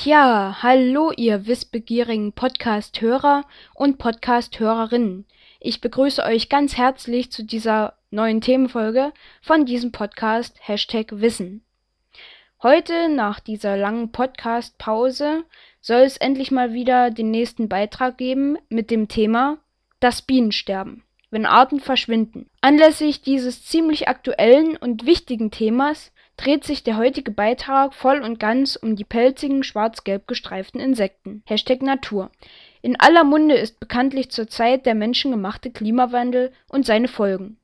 Tja, hallo ihr wissbegierigen Podcast-Hörer und Podcast-Hörerinnen. Ich begrüße euch ganz herzlich zu dieser neuen Themenfolge von diesem Podcast Hashtag Wissen. Heute, nach dieser langen Podcast-Pause, soll es endlich mal wieder den nächsten Beitrag geben mit dem Thema Das Bienensterben, wenn Arten verschwinden. Anlässlich dieses ziemlich aktuellen und wichtigen Themas dreht sich der heutige Beitrag voll und ganz um die pelzigen, schwarz-gelb gestreiften Insekten. Hashtag Natur. In aller Munde ist bekanntlich zurzeit der menschengemachte Klimawandel und seine Folgen.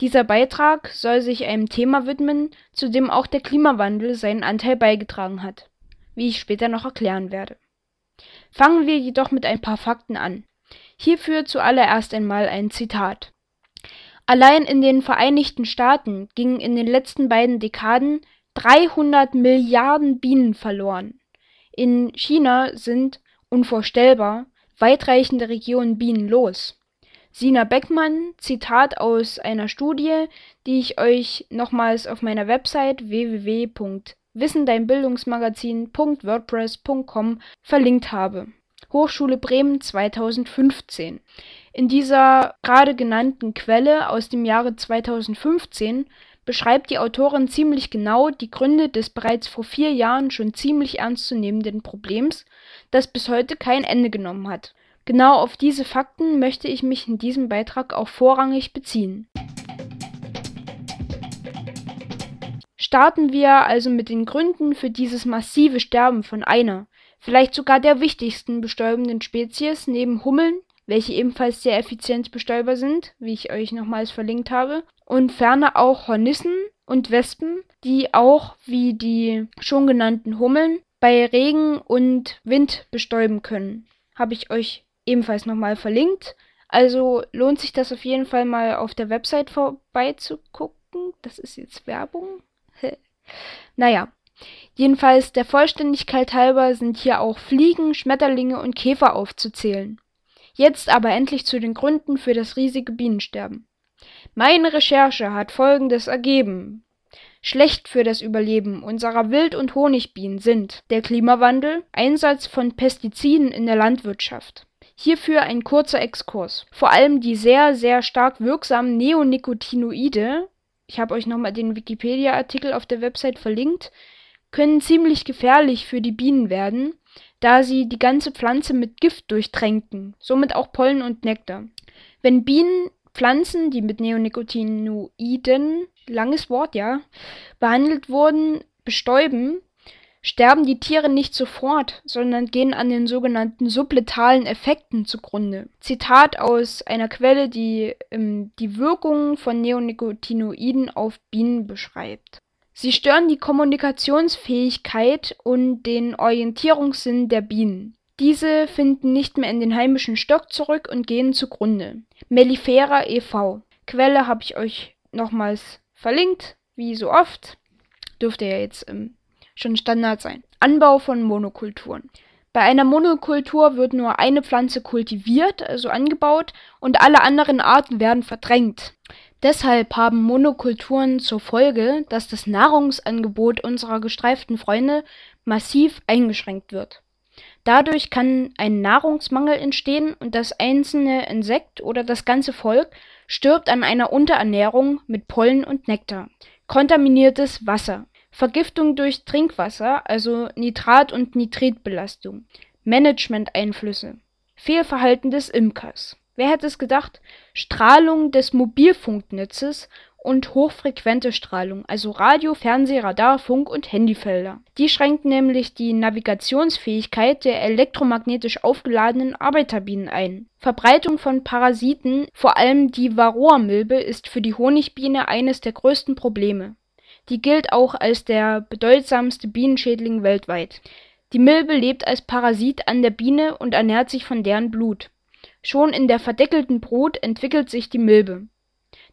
Dieser Beitrag soll sich einem Thema widmen, zu dem auch der Klimawandel seinen Anteil beigetragen hat, wie ich später noch erklären werde. Fangen wir jedoch mit ein paar Fakten an. Hierfür zuallererst einmal ein Zitat. Allein in den Vereinigten Staaten gingen in den letzten beiden Dekaden 300 Milliarden Bienen verloren. In China sind, unvorstellbar, weitreichende Regionen bienenlos. Sina Beckmann, Zitat aus einer Studie, die ich euch nochmals auf meiner Website www.wissendeinbildungsmagazin.wordpress.com verlinkt habe. Hochschule Bremen 2015 in dieser gerade genannten Quelle aus dem Jahre 2015 beschreibt die Autorin ziemlich genau die Gründe des bereits vor vier Jahren schon ziemlich ernstzunehmenden Problems, das bis heute kein Ende genommen hat. Genau auf diese Fakten möchte ich mich in diesem Beitrag auch vorrangig beziehen. Starten wir also mit den Gründen für dieses massive Sterben von einer, vielleicht sogar der wichtigsten bestäubenden Spezies neben Hummeln, welche ebenfalls sehr effizient bestäubbar sind, wie ich euch nochmals verlinkt habe, und ferner auch Hornissen und Wespen, die auch wie die schon genannten Hummeln bei Regen und Wind bestäuben können. Habe ich euch ebenfalls nochmal verlinkt. Also lohnt sich das auf jeden Fall mal auf der Website vorbeizugucken. Das ist jetzt Werbung. Naja. Jedenfalls der Vollständigkeit halber sind hier auch Fliegen, Schmetterlinge und Käfer aufzuzählen. Jetzt aber endlich zu den Gründen für das riesige Bienensterben. Meine Recherche hat Folgendes ergeben. Schlecht für das Überleben unserer Wild- und Honigbienen sind der Klimawandel, Einsatz von Pestiziden in der Landwirtschaft. Hierfür ein kurzer Exkurs. Vor allem die sehr, sehr stark wirksamen Neonicotinoide, ich habe euch nochmal den Wikipedia-Artikel auf der Website verlinkt, können ziemlich gefährlich für die Bienen werden, da sie die ganze Pflanze mit Gift durchtränken, somit auch Pollen und Nektar. Wenn Bienen Pflanzen, die mit Neonicotinoiden, langes Wort, ja, behandelt wurden, bestäuben, sterben die Tiere nicht sofort, sondern gehen an den sogenannten subletalen Effekten zugrunde. Zitat aus einer Quelle, die ähm, die Wirkung von Neonicotinoiden auf Bienen beschreibt. Sie stören die Kommunikationsfähigkeit und den Orientierungssinn der Bienen. Diese finden nicht mehr in den heimischen Stock zurück und gehen zugrunde. Mellifera e.V. Quelle habe ich euch nochmals verlinkt, wie so oft. Dürfte ja jetzt ähm, schon Standard sein. Anbau von Monokulturen. Bei einer Monokultur wird nur eine Pflanze kultiviert, also angebaut, und alle anderen Arten werden verdrängt. Deshalb haben Monokulturen zur Folge, dass das Nahrungsangebot unserer gestreiften Freunde massiv eingeschränkt wird. Dadurch kann ein Nahrungsmangel entstehen und das einzelne Insekt oder das ganze Volk stirbt an einer Unterernährung mit Pollen und Nektar. Kontaminiertes Wasser. Vergiftung durch Trinkwasser, also Nitrat- und Nitritbelastung. Managementeinflüsse. Fehlverhalten des Imkers Wer hätte es gedacht? Strahlung des Mobilfunknetzes und hochfrequente Strahlung, also Radio, Fernseh, Radar, Funk und Handyfelder. Die schränkt nämlich die Navigationsfähigkeit der elektromagnetisch aufgeladenen Arbeiterbienen ein. Verbreitung von Parasiten, vor allem die Varroamilbe, ist für die Honigbiene eines der größten Probleme. Die gilt auch als der bedeutsamste Bienenschädling weltweit. Die Milbe lebt als Parasit an der Biene und ernährt sich von deren Blut Schon in der verdeckelten Brut entwickelt sich die Milbe.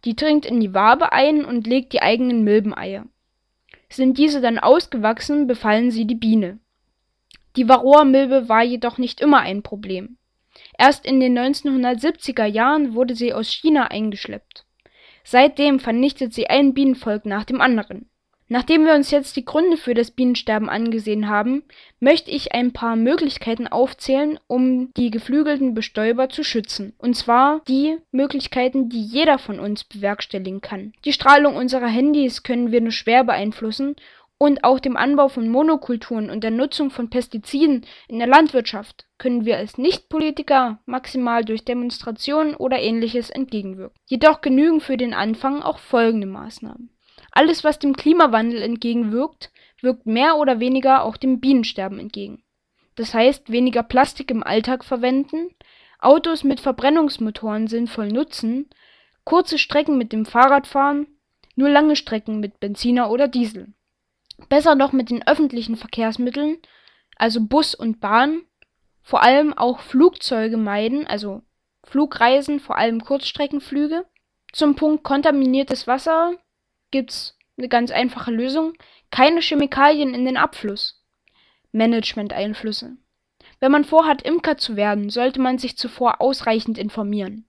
Die dringt in die Wabe ein und legt die eigenen Milbeneier. Sind diese dann ausgewachsen, befallen sie die Biene. Die Varroamilbe war jedoch nicht immer ein Problem. Erst in den 1970er Jahren wurde sie aus China eingeschleppt. Seitdem vernichtet sie ein Bienenvolk nach dem anderen. Nachdem wir uns jetzt die Gründe für das Bienensterben angesehen haben, möchte ich ein paar Möglichkeiten aufzählen, um die geflügelten Bestäuber zu schützen. Und zwar die Möglichkeiten, die jeder von uns bewerkstelligen kann. Die Strahlung unserer Handys können wir nur schwer beeinflussen und auch dem Anbau von Monokulturen und der Nutzung von Pestiziden in der Landwirtschaft können wir als Nichtpolitiker maximal durch Demonstrationen oder ähnliches entgegenwirken. Jedoch genügen für den Anfang auch folgende Maßnahmen. Alles, was dem Klimawandel entgegenwirkt, wirkt mehr oder weniger auch dem Bienensterben entgegen. Das heißt, weniger Plastik im Alltag verwenden, Autos mit Verbrennungsmotoren sinnvoll nutzen, kurze Strecken mit dem Fahrrad fahren, nur lange Strecken mit Benziner oder Diesel. Besser noch mit den öffentlichen Verkehrsmitteln, also Bus und Bahn, vor allem auch Flugzeuge meiden, also Flugreisen, vor allem Kurzstreckenflüge. Zum Punkt kontaminiertes Wasser gibt's eine ganz einfache Lösung. Keine Chemikalien in den Abfluss. Management-Einflüsse. Wenn man vorhat, Imker zu werden, sollte man sich zuvor ausreichend informieren.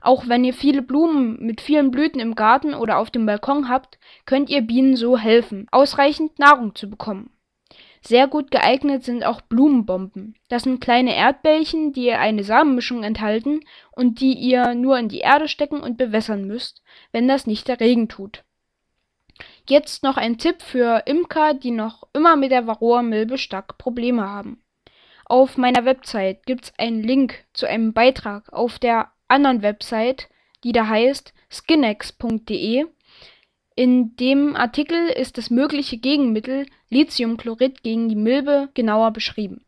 Auch wenn ihr viele Blumen mit vielen Blüten im Garten oder auf dem Balkon habt, könnt ihr Bienen so helfen, ausreichend Nahrung zu bekommen. Sehr gut geeignet sind auch Blumenbomben. Das sind kleine Erdbällchen, die eine Samenmischung enthalten und die ihr nur in die Erde stecken und bewässern müsst, wenn das nicht der Regen tut. Jetzt noch ein Tipp für Imker, die noch immer mit der Varroa-Milbe stark Probleme haben. Auf meiner Website gibt's einen Link zu einem Beitrag auf der anderen Website, die da heißt skinex.de in dem Artikel ist das mögliche Gegenmittel Lithiumchlorid gegen die Milbe genauer beschrieben.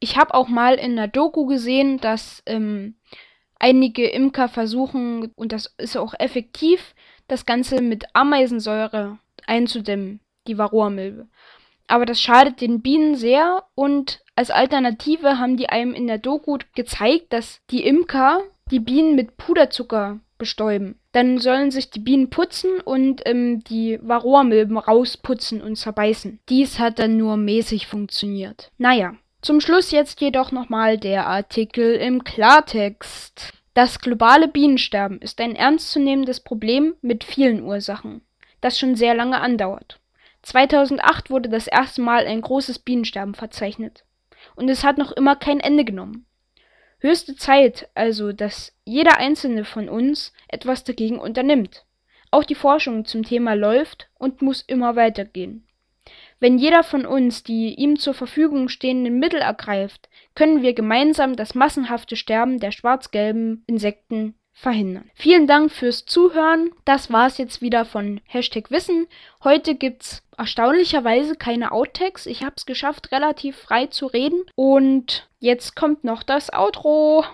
Ich habe auch mal in der Doku gesehen, dass ähm, einige Imker versuchen, und das ist auch effektiv, das Ganze mit Ameisensäure einzudämmen, die Varroa-Milbe. Aber das schadet den Bienen sehr und als Alternative haben die einem in der Doku gezeigt, dass die Imker die Bienen mit Puderzucker bestäuben. Dann sollen sich die Bienen putzen und ähm, die Varroamilben rausputzen und zerbeißen. Dies hat dann nur mäßig funktioniert. Naja, zum Schluss jetzt jedoch nochmal der Artikel im Klartext. Das globale Bienensterben ist ein ernstzunehmendes Problem mit vielen Ursachen, das schon sehr lange andauert. 2008 wurde das erste Mal ein großes Bienensterben verzeichnet. Und es hat noch immer kein Ende genommen. Höchste Zeit also, dass jeder einzelne von uns etwas dagegen unternimmt. Auch die Forschung zum Thema läuft und muss immer weitergehen. Wenn jeder von uns die ihm zur Verfügung stehenden Mittel ergreift, können wir gemeinsam das massenhafte Sterben der schwarz-gelben Insekten verhindern. Vielen Dank fürs Zuhören. Das war's jetzt wieder von Hashtag Wissen. Heute gibt's erstaunlicherweise keine Outtakes. Ich hab's geschafft, relativ frei zu reden. Und jetzt kommt noch das Outro.